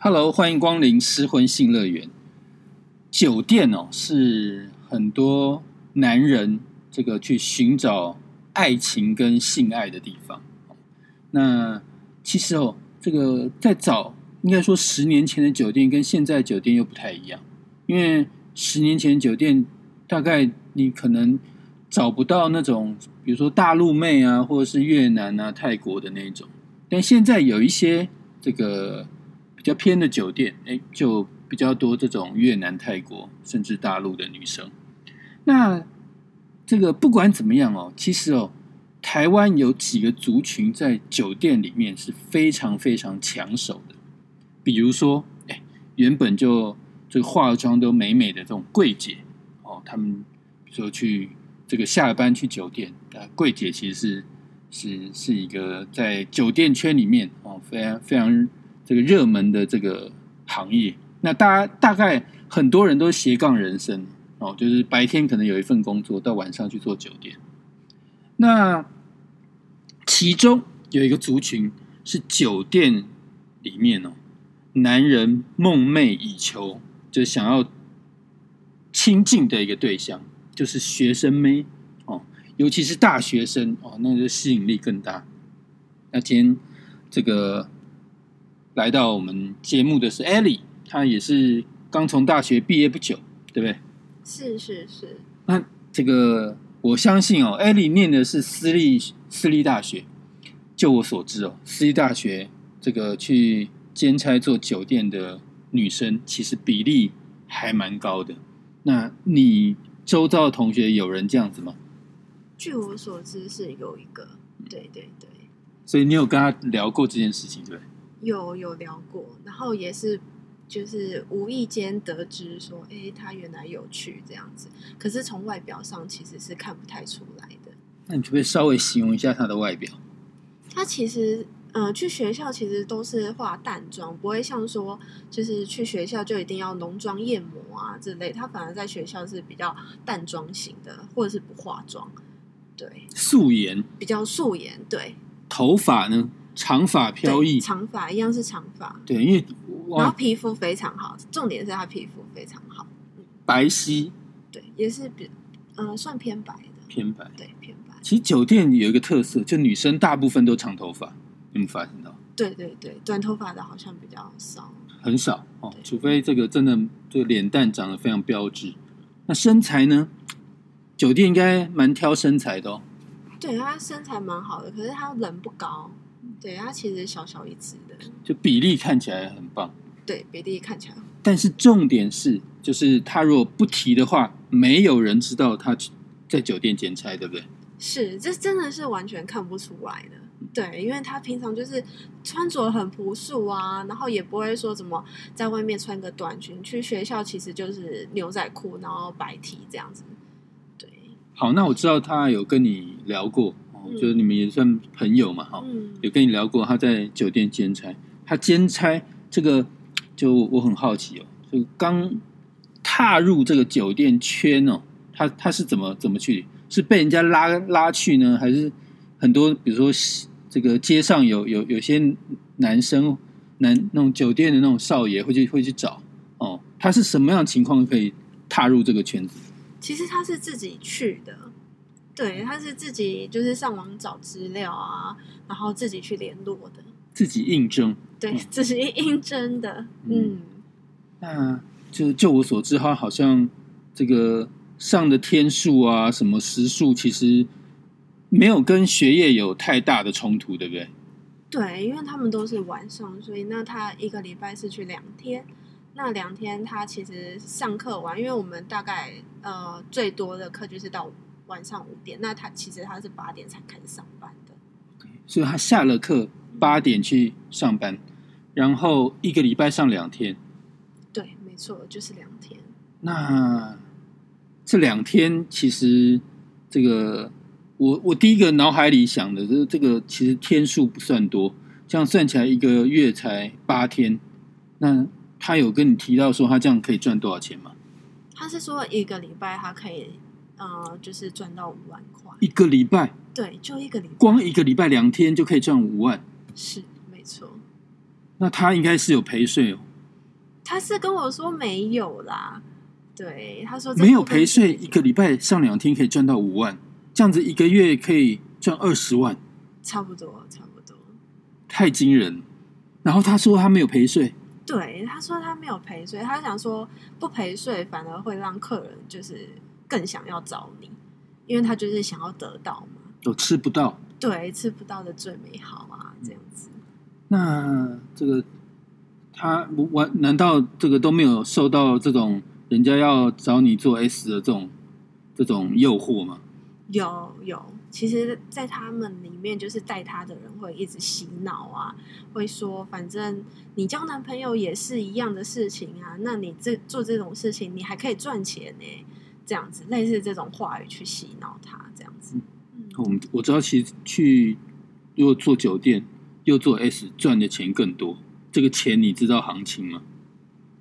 Hello，欢迎光临失婚性乐园。酒店哦，是很多男人这个去寻找爱情跟性爱的地方。那其实哦，这个在找应该说十年前的酒店跟现在酒店又不太一样，因为十年前酒店大概你可能找不到那种，比如说大陆妹啊，或者是越南啊、泰国的那种，但现在有一些这个比较偏的酒店，哎，就比较多这种越南、泰国甚至大陆的女生。那这个不管怎么样哦，其实哦。台湾有几个族群在酒店里面是非常非常抢手的，比如说，哎，原本就这个化妆都美美的这种柜姐哦，他们说去这个下了班去酒店，啊，柜姐其实是是是一个在酒店圈里面哦非常非常这个热门的这个行业。那大家大概很多人都斜杠人生哦，就是白天可能有一份工作，到晚上去做酒店。那其中有一个族群是酒店里面哦，男人梦寐以求，就是想要亲近的一个对象，就是学生妹哦，尤其是大学生哦，那就吸引力更大。那今天这个来到我们节目的是艾莉，她也是刚从大学毕业不久，对不对？是是是。那这个。我相信哦，艾莉念的是私立私立大学。就我所知哦，私立大学这个去兼差做酒店的女生，其实比例还蛮高的。那你周遭的同学有人这样子吗？据我所知是有一个，对对对。所以你有跟他聊过这件事情，对？有有聊过，然后也是。就是无意间得知说，哎，他原来有去这样子，可是从外表上其实是看不太出来的。那你可不可以稍微形容一下他的外表？他其实，呃，去学校其实都是化淡妆，不会像说，就是去学校就一定要浓妆艳抹啊之类。他反而在学校是比较淡妆型的，或者是不化妆，对，素颜，比较素颜，对。头发呢？长发飘逸，长发一样是长发，对，因为然后皮肤非常好，重点是他皮肤非常好，白皙，对，也是比嗯算偏白的，偏白，对，偏白。其实酒店有一个特色，就女生大部分都长头发，有没有发现到？对对对，短头发的好像比较少，很少哦，除非这个真的这个脸蛋长得非常标致。那身材呢？酒店应该蛮挑身材的哦。对他身材蛮好的，可是他人不高。对，它其实小小一只的，就比例看起来很棒。对，比例看起来。但是重点是，就是他如果不提的话，没有人知道他在酒店兼差，对不对？是，这真的是完全看不出来的。对，因为他平常就是穿着很朴素啊，然后也不会说怎么在外面穿个短裙去学校，其实就是牛仔裤，然后白 T 这样子。对。好，那我知道他有跟你聊过。就是你们也算朋友嘛，哈，有跟你聊过他在酒店兼差，他兼差这个就我很好奇哦，就刚踏入这个酒店圈哦，他他是怎么怎么去？是被人家拉拉去呢，还是很多比如说这个街上有有有些男生男那种酒店的那种少爷会去会去找哦？他是什么样情况可以踏入这个圈子？其实他是自己去的。对，他是自己就是上网找资料啊，然后自己去联络的，自己应征，对，自己应征的，嗯。那就就我所知，他好像这个上的天数啊，什么时数，其实没有跟学业有太大的冲突，对不对？对，因为他们都是晚上，所以那他一个礼拜是去两天，那两天他其实上课完，因为我们大概呃最多的课就是到。晚上五点，那他其实他是八点才开始上班的，所以他下了课八点去上班，然后一个礼拜上两天。对，没错，就是两天。那这两天其实这个，我我第一个脑海里想的，就是这个其实天数不算多，这样算起来一个月才八天。那他有跟你提到说他这样可以赚多少钱吗？他是说一个礼拜他可以。呃，就是赚到五万块一个礼拜，对，就一个礼拜，光一个礼拜两天就可以赚五万，是没错。那他应该是有陪睡哦，他是跟我说没有啦，对，他说没有陪睡，一个礼拜上两天可以赚到五万，这样子一个月可以赚二十万，差不多，差不多。太惊人。然后他说他没有陪睡，对，他说他没有陪睡，他想说不陪睡反而会让客人就是更想要找你，因为他就是想要得到嘛。都吃不到。对，吃不到的最美好啊，这样子。那这个他完难道这个都没有受到这种人家要找你做 S 的这种这种诱惑吗？有有，其实，在他们里面，就是带他的人会一直洗脑啊，会说，反正你交男朋友也是一样的事情啊，那你这做这种事情，你还可以赚钱呢，这样子，类似这种话语去洗脑他，这样子。嗯我们我知道，其实去如果做酒店又做 S 赚的钱更多，这个钱你知道行情吗？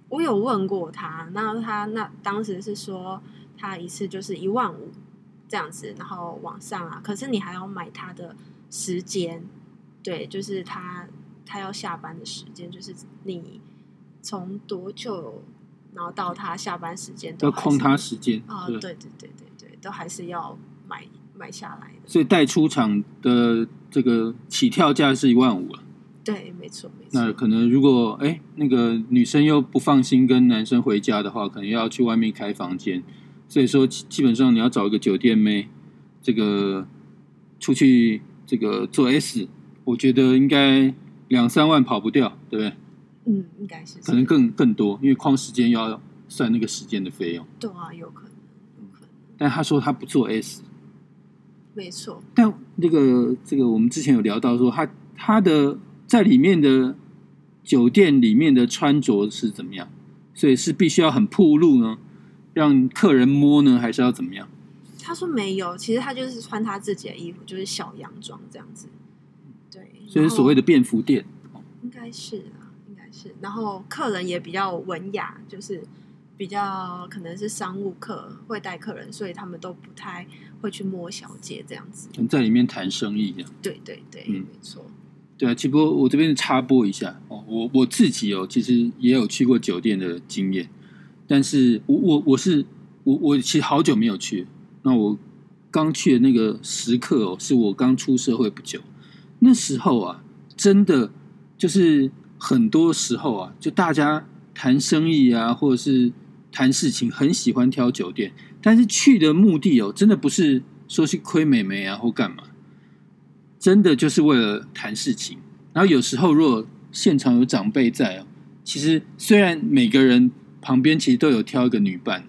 我有问过他，那他那当时是说他一次就是一万五这样子，然后往上啊，可是你还要买他的时间，对，就是他他要下班的时间，就是你从多久，然后到他下班时间都要空他时间，啊、对对对对对对，都还是要买买下来的，所以带出厂的这个起跳价是一万五了。对，没错没错，那可能如果哎那个女生又不放心跟男生回家的话，可能要去外面开房间。所以说基基本上你要找一个酒店妹，这个出去这个做 S，我觉得应该两三万跑不掉，对不对？嗯，应该是可能更更多，因为框时间要算那个时间的费用。对啊，有可能有可能，但他说他不做 S，没错，但那个这个我们之前有聊到说他他的在里面的酒店里面的穿着是怎么样，所以是必须要很铺路呢，让客人摸呢，还是要怎么样？他说没有，其实他就是穿他自己的衣服，就是小洋装这样子。对，所以所谓的便服店。应该是是。然后客人也比较文雅，就是比较可能是商务客会带客人，所以他们都不太会去摸小姐这样子。在里面谈生意这样。对对对，嗯没错。对啊，只不过我这边插播一下哦，我我自己哦，其实也有去过酒店的经验，但是我我我是我我其实好久没有去，那我刚去的那个时刻哦，是我刚出社会不久，那时候啊，真的就是很多时候啊，就大家谈生意啊，或者是谈事情，很喜欢挑酒店，但是去的目的哦，真的不是说去亏美眉啊或干嘛。真的就是为了谈事情。然后有时候如果现场有长辈在哦，其实虽然每个人旁边其实都有挑一个女伴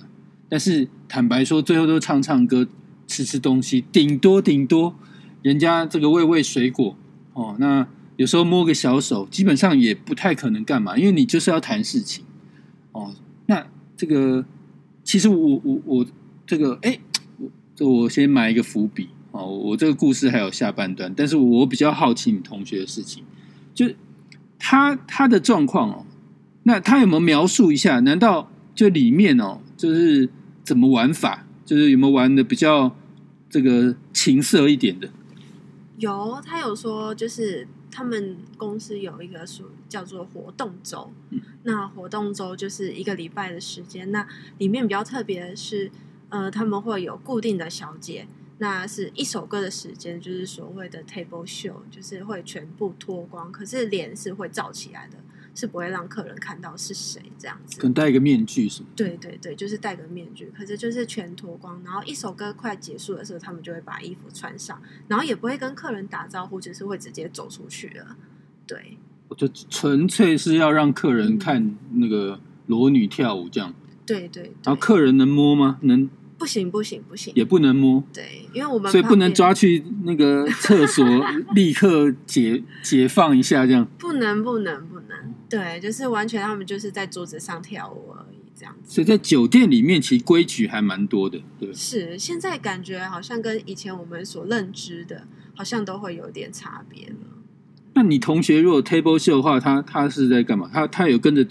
但是坦白说，最后都唱唱歌、吃吃东西，顶多顶多人家这个喂喂水果哦。那有时候摸个小手，基本上也不太可能干嘛，因为你就是要谈事情哦。那这个其实我我我这个哎，我这我先埋一个伏笔。哦，我这个故事还有下半段，但是我比较好奇你同学的事情，就他他的状况哦，那他有没有描述一下？难道就里面哦，就是怎么玩法？就是有没有玩的比较这个情色一点的？有，他有说，就是他们公司有一个属叫做活动周，嗯。那活动周就是一个礼拜的时间，那里面比较特别的是，呃，他们会有固定的小姐，那是一首歌的时间，就是所谓的 table show，就是会全部脱光，可是脸是会罩起来的，是不会让客人看到是谁这样子可。能戴一个面具什么？对对对，就是戴个面具，可是就是全脱光，然后一首歌快结束的时候，他们就会把衣服穿上，然后也不会跟客人打招呼，只是会直接走出去了。对我就纯粹是要让客人看那个裸女跳舞这样。对对对，然后客人能摸吗？能不行不行不行，也不能摸。对，因为我们所以不能抓去那个厕所，立刻解解放一下，这样。不能不能不能，对，就是完全他们就是在桌子上跳舞而已，这样子。所以在酒店里面，其实规矩还蛮多的，对？是，现在感觉好像跟以前我们所认知的，好像都会有点差别了。那你同学如果 table show 的话，他他是在干嘛？他他有跟着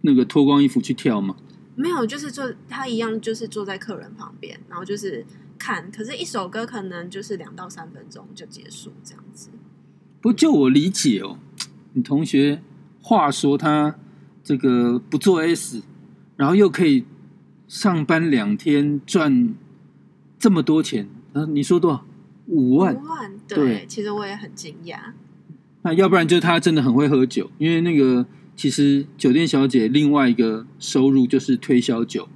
那个脱光衣服去跳吗？没有，就是坐他一样，就是坐在客人旁边，然后就是看。可是，一首歌可能就是两到三分钟就结束这样子。不，就我理解哦，你同学话说他这个不做 S，然后又可以上班两天赚这么多钱，啊，你说多少？五万？五万，对对，其实我也很惊讶。那要不然就是他真的很会喝酒，因为那个其实酒店小姐另外一个收入就是推销酒，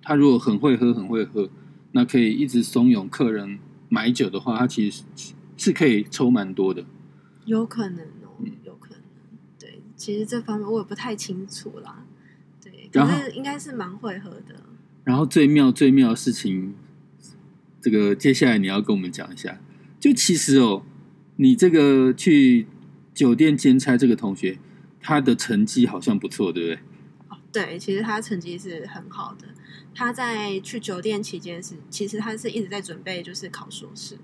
她如果很会喝很会喝，那可以一直怂恿客人买酒的话，她其实是是可以抽蛮多的。有可能哦嗯，有可能。对，其实这方面我也不太清楚啦。对，可是应该是蛮会喝的。然后最妙最妙的事情，这个接下来你要跟我们讲一下。就其实哦，你这个去酒店兼差这个同学，他的成绩好像不错，对不对？哦，对，其实他成绩是很好的。他在去酒店期间是，其实他是一直在准备就是考硕士，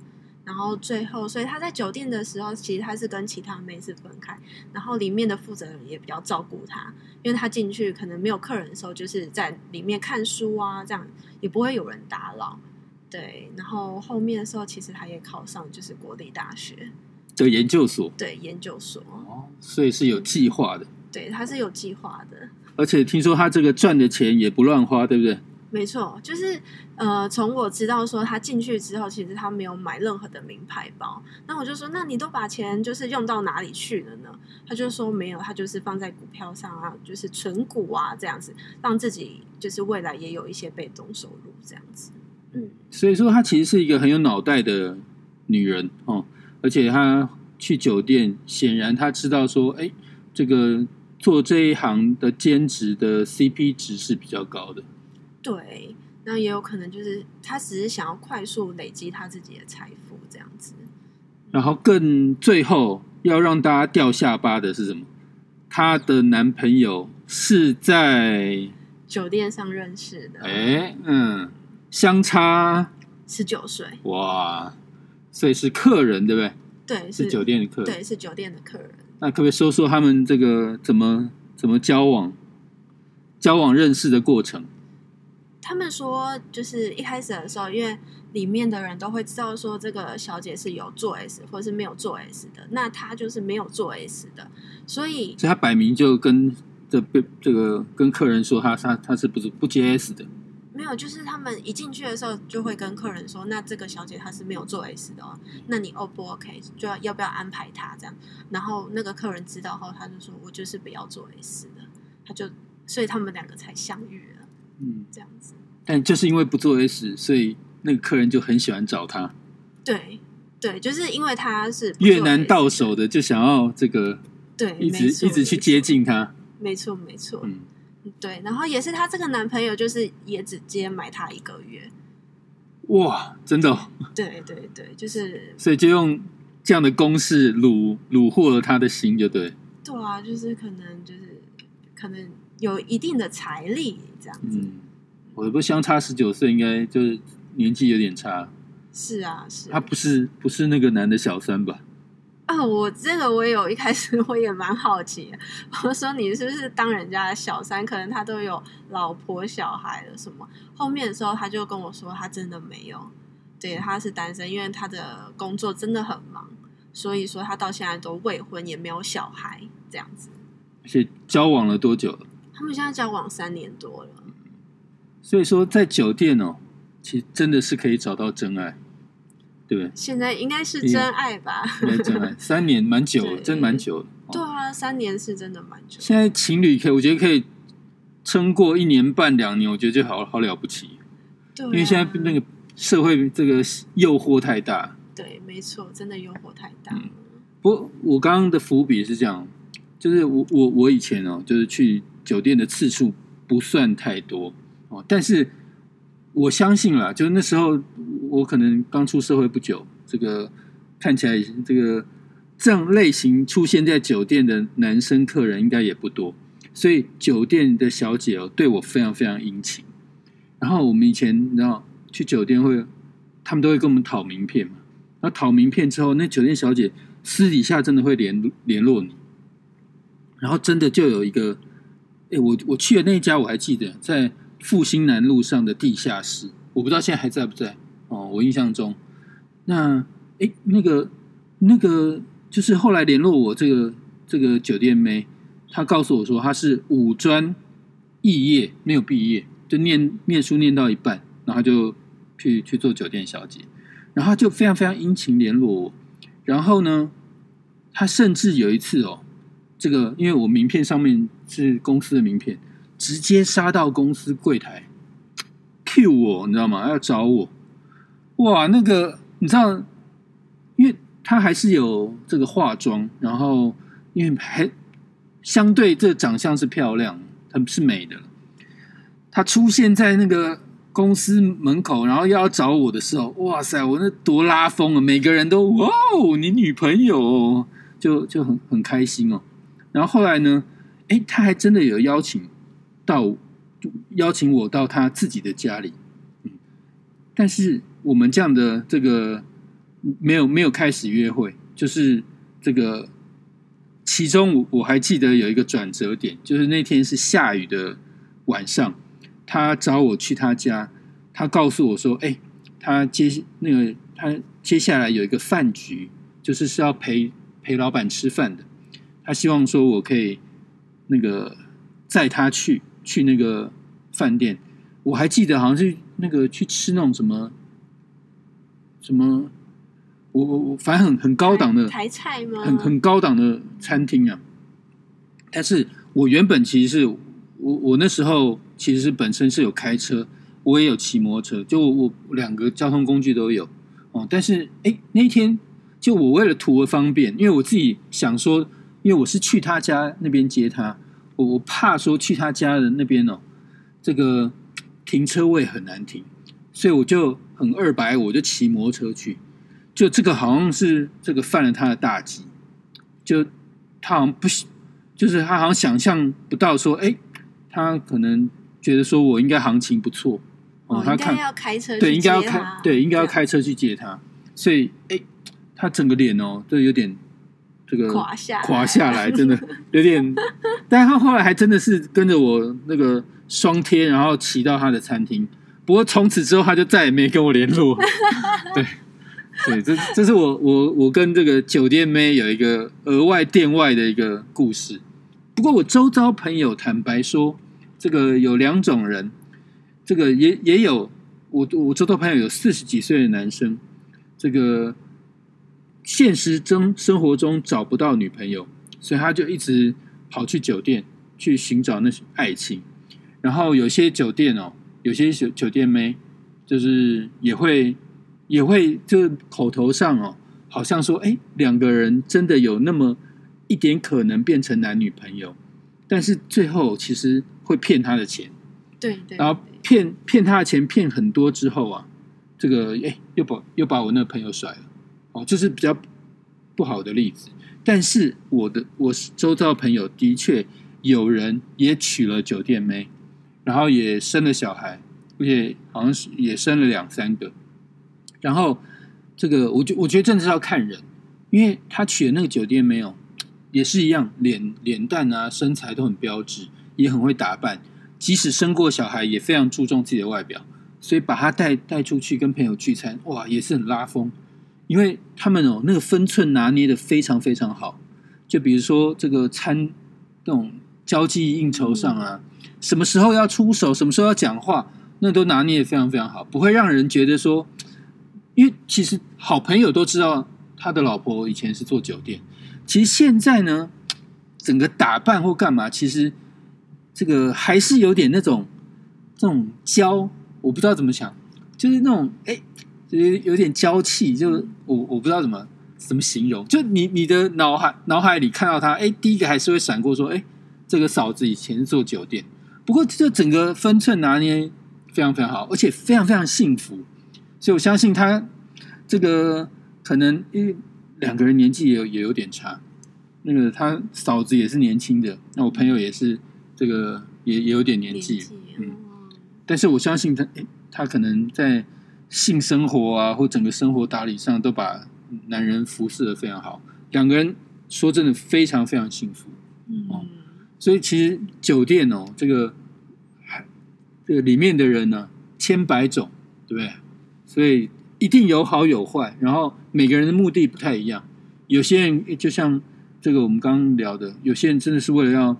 然后最后，所以他在酒店的时候，其实他是跟其他妹是分开，然后里面的负责人也比较照顾他，因为他进去可能没有客人的时候，就是在里面看书啊，这样也不会有人打扰。对，然后后面的时候，其实他也考上就是国立大学的研究所对研究所，哦，所以是有计划的。对，他是有计划的。而且听说他这个赚的钱也不乱花，对不对？没错，就是呃，从我知道说他进去之后，其实他没有买任何的名牌包。那我就说，那你都把钱就是用到哪里去了呢？他就说没有，他就是放在股票上啊，就是存股啊，这样子，让自己就是未来也有一些被动收入，这样子。嗯，所以说她其实是一个很有脑袋的女人哦，而且他去酒店，显然他知道说，哎，这个做这一行的兼职的 CP 值是比较高的。对，那也有可能就是他只是想要快速累积他自己的财富，这样子。然后更最后要让大家掉下巴的是什么？她的男朋友是在酒店上认识的，哎嗯相差十九岁，哇，所以是客人对不对？对，是酒店的客人。对，是酒店的客人。那可不可以说说他们这个怎么怎么交往、交往认识的过程？他们说，就是一开始的时候，因为里面的人都会知道说这个小姐是有做 S 或是没有做 S 的，那她就是没有做 S 的，所以所以她摆明就跟这被这个跟客人说她她她是不是不接 S 的？没有，就是他们一进去的时候就会跟客人说，那这个小姐她是没有做 S 的哦，那你 O 不 OK？就要要不要安排她这样？然后那个客人知道后，他就说我就是不要做 S 的，他就所以他们两个才相遇了，嗯，这样子。但就是因为不做 S，所以那个客人就很喜欢找他。对对，就是因为他是越难到手的就想要这个对，一直一直去接，近他。没错没错，嗯，对，然后也是她这个男朋友，就是也只接买她一个月，哇，真的、哦，对对对，就是所以就用这样的公式虏虏获了他的心，就对。对啊，就是可能就是可能有一定的财力这样子，嗯，我不相差十九岁，应该就是年纪有点差。是啊是他不是不是那个男的小三吧？啊，我这个我有一开始我也蛮好奇，我说你是不是当人家的小三？可能他都有老婆小孩了什么？后面的时候他就跟我说，他真的没有，对，他是单身，因为他的工作真的很忙，所以说他到现在都未婚，也没有小孩，这样子。而且交往了多久了？他们现在交往三年多了，所以说在酒店哦，其实真的是可以找到真爱，对不对？现在应该是真爱吧？应该真爱，三年蛮久了，真蛮久了。哦、对啊，三年是真的蛮久。现在情侣可以，我觉得可以撑过一年半两年，我觉得就好好了不起。对、啊，因为现在那个社会这个诱惑太大。对，没错，真的诱惑太大嗯。不过我刚刚的伏笔是这样，就是我我我以前哦，就是去酒店的次数不算太多哦，但是我相信啦，就是那时候我可能刚出社会不久，这个看起来这个这样类型出现在酒店的男生客人应该也不多，所以酒店的小姐哦对我非常非常殷勤。然后我们以前你知道去酒店会，他们都会跟我们讨名片嘛，那讨名片之后，那酒店小姐私底下真的会联联络你，然后真的就有一个，哎，我我去的那一家我还记得，在复兴南路上的地下室，我不知道现在还在不在。哦，我印象中，那哎那个那个就是后来联络我这个这个酒店妹，她告诉我说她是五专肄业，没有毕业，就念念书念到一半，然后就去去做酒店小姐，然后就非常非常殷勤联络我，然后呢，他甚至有一次哦，这个因为我名片上面是公司的名片，直接杀到公司柜台 Q 我，你知道吗？要找我，哇，那个你知道，因为他还是有这个化妆，然后因为还相对这长相是漂亮，她是美的。他出现在那个公司门口，然后又要找我的时候，哇塞，我那多拉风啊！每个人都哇哦，你女朋友哦就就很很开心哦。然后后来呢，哎，他还真的有邀请到邀请我到他自己的家里，嗯，但是我们这样的这个没有没有开始约会，就是这个其中我我还记得有一个转折点，就是那天是下雨的晚上，他找我去他家，他告诉我说，哎，他接那个他接下来有一个饭局，就是是要陪陪老板吃饭的。他希望说我可以那个载他去去那个饭店，我还记得好像是那个去吃那种什么什么，我我我反正很很高档的台菜吗？很很高档的餐厅啊。但是我原本其实是我我那时候其实是本身是有开车，我也有骑摩托车，就我我两个交通工具都有哦。但是哎那一天就我为了图个方便，因为我自己想说。因为我是去他家那边接他，我我怕说去他家的那边哦，这个停车位很难停，所以我就很二百，我就骑摩托车去。就这个好像是这个犯了他的大忌，就他好像不，就是他好像想象不到说，哎，他可能觉得说我应该行情不错哦，他看要开车对，应该要开对，应该要开车去接他，所以哎，他整个脸哦，都有点。这个垮下垮下来，真的有点。但是他后来还真的是跟着我那个双贴，然后骑到他的餐厅。不过从此之后，他就再也没跟我联络。对，对，这这是我我我跟这个酒店妹有一个额外店外的一个故事。不过我周遭朋友坦白说，这个有两种人，这个也也有我我周遭朋友有四十几岁的男生，这个。现实中生活中找不到女朋友，所以他就一直跑去酒店去寻找那些爱情。然后有些酒店哦，有些酒酒店妹就是也会也会就口头上哦，好像说哎，两个人真的有那么一点可能变成男女朋友，但是最后其实会骗他的钱。对对。然后骗骗他的钱骗很多之后啊，这个哎又把又把我那个朋友甩了。哦，这是比较不好的例子，但是我的我是周遭朋友的确有人也娶了酒店妹，然后也生了小孩，而且好像是也生了两三个。然后这个，我觉我觉得真的是要看人，因为他娶的那个酒店没有，也是一样，脸脸蛋啊，身材都很标致，也很会打扮，即使生过小孩，也非常注重自己的外表，所以把他带带出去跟朋友聚餐，哇，也是很拉风。因为他们哦，那个分寸拿捏的非常非常好。就比如说这个餐，这种交际应酬上啊，什么时候要出手，什么时候要讲话，那都拿捏的非常非常好，不会让人觉得说，因为其实好朋友都知道他的老婆以前是做酒店，其实现在呢，整个打扮或干嘛，其实这个还是有点那种这种娇，我不知道怎么想，就是那种哎。就是有点娇气，就我我不知道怎么怎么形容，就你你的脑海脑海里看到他，哎，第一个还是会闪过说，哎，这个嫂子以前是做酒店，不过这整个分寸拿捏非常非常好，而且非常非常幸福，所以我相信他这个可能因为两个人年纪也有也有点差，那个他嫂子也是年轻的，那我朋友也是这个也也有点年纪，嗯，但是我相信他，哎，他可能在。性生活啊，或整个生活打理上，都把男人服侍的非常好。两个人说真的，非常非常幸福。哦，所以其实酒店哦，这个这个里面的人呢，千百种，对不对？所以一定有好有坏。然后每个人的目的不太一样。有些人就像这个我们刚刚聊的，有些人真的是为了要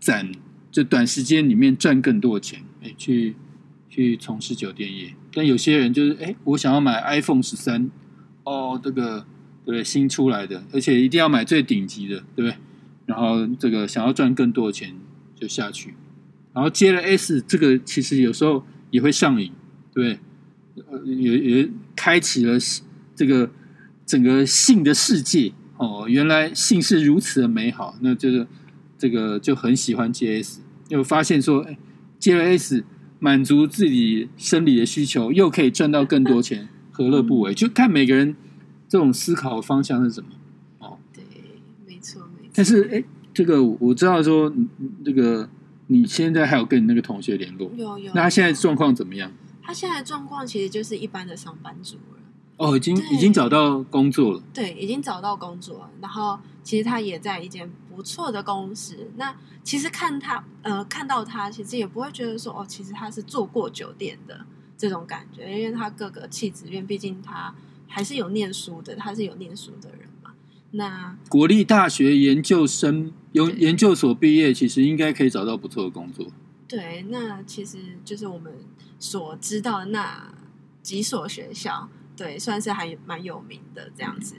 攒，就短时间里面赚更多的钱，哎，去去从事酒店业。但有些人就是，哎，我想要买 iPhone 十三，哦，这个对对？新出来的，而且一定要买最顶级的，对不对？然后这个想要赚更多的钱就下去，然后接了 S，这个其实有时候也会上瘾，对不对？呃，也也开启了这个整个性的世界。哦，原来性是如此的美好，那这个这个就很喜欢接 S，又发现说，哎，接了 S 满足自己生理的需求，又可以赚到更多钱，何乐不为？就看每个人这种思考方向是什么。但是，哎，这个我知道说，这个你现在还有跟你那个同学联络？有有。那他现在状况怎么样？他现在状况其实就是一般的上班族。哦，已经已经找到工作了。对，已经找到工作了。然后，其实他也在一间不错的公司。那其实看他，呃，看到他，其实也不会觉得说，哦，其实他是做过酒店的这种感觉，因为他各个气质，因为毕竟他还是有念书的，他是有念书的人嘛。那国立大学研究生，有研究所毕业，其实应该可以找到不错的工作。对，那其实就是我们所知道的那几所学校。对，算是还蛮有名的这样子，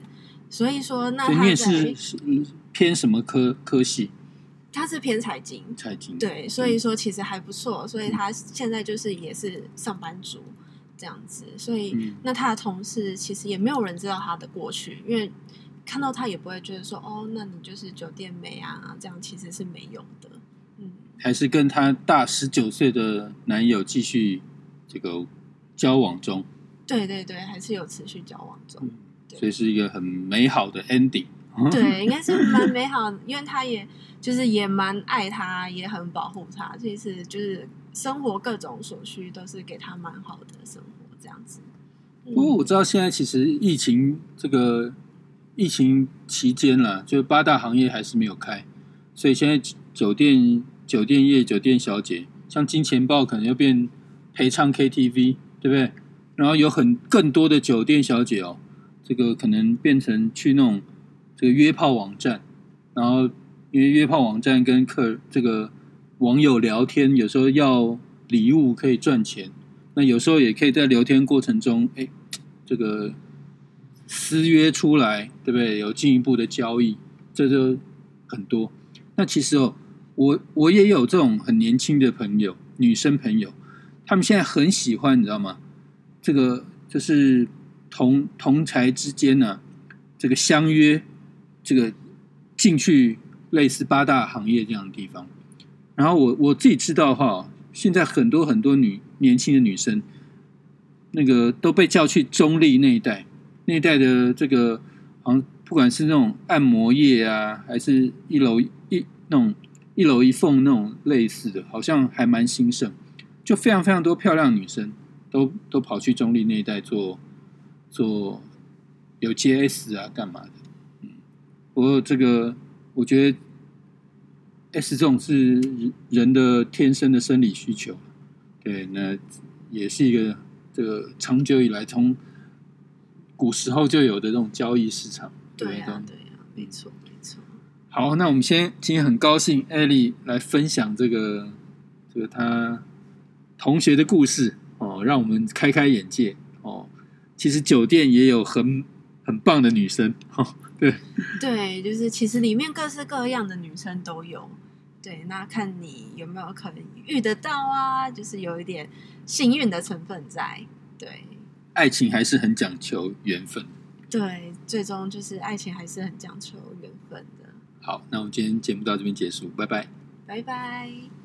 所以说那他是偏什么科科系？他是偏财经，财经对，所以说其实还不错，所以他现在就是也是上班族这样子，所以那他的同事其实也没有人知道他的过去，因为看到他也不会觉得说哦，那你就是酒店美啊，这样其实是没用的，嗯，还是跟他大十九岁的男友继续这个交往中。对对对，还是有持续交往中，所以是一个很美好的 ending。对，应该是 蛮美好，因为他也就是也蛮爱他，也很保护他，其实就是生活各种所需都是给他蛮好的生活这样子。不过我知道现在其实疫情这个疫情期间了，就八大行业还是没有开，所以现在酒店酒店业酒店小姐像金钱豹可能要变陪唱 KTV，对不对？然后有很更多的酒店小姐哦，这个可能变成去那种这个约炮网站，然后因为约炮网站跟客这个网友聊天，有时候要礼物可以赚钱，那有时候也可以在聊天过程中，哎，这个私约出来，对不对？有进一步的交易，这就很多。那其实哦，我我也有这种很年轻的朋友，女生朋友，他们现在很喜欢，你知道吗？这个就是同同才之间呢，这个相约，这个进去类似八大行业这样的地方。然后我我自己知道哈，现在很多很多女年轻的女生，那个都被叫去中立那一带，那一带的这个，好像不管是那种按摩业啊，还是一楼一那种一楼一凤那种类似的，好像还蛮兴盛，就非常非常多漂亮女生。都都跑去中立那一带做做有 JS 啊，干嘛的？嗯，不过这个我觉得 S 这种是人的天生的生理需求，对，那也是一个这个长久以来从古时候就有的这种交易市场。对呀，对呀，没错，没错。好，那我们先今天很高兴艾莉来分享这个这个她同学的故事。哦，让我们开开眼界哦！其实酒店也有很很棒的女生，哦，对对，就是其实里面各式各样的女生都有。对，那看你有没有可能遇得到啊？就是有一点幸运的成分在。对，爱情还是很讲求缘分。对，最终就是爱情还是很讲求缘分的。好，那我们今天节目到这边结束，拜拜，拜拜。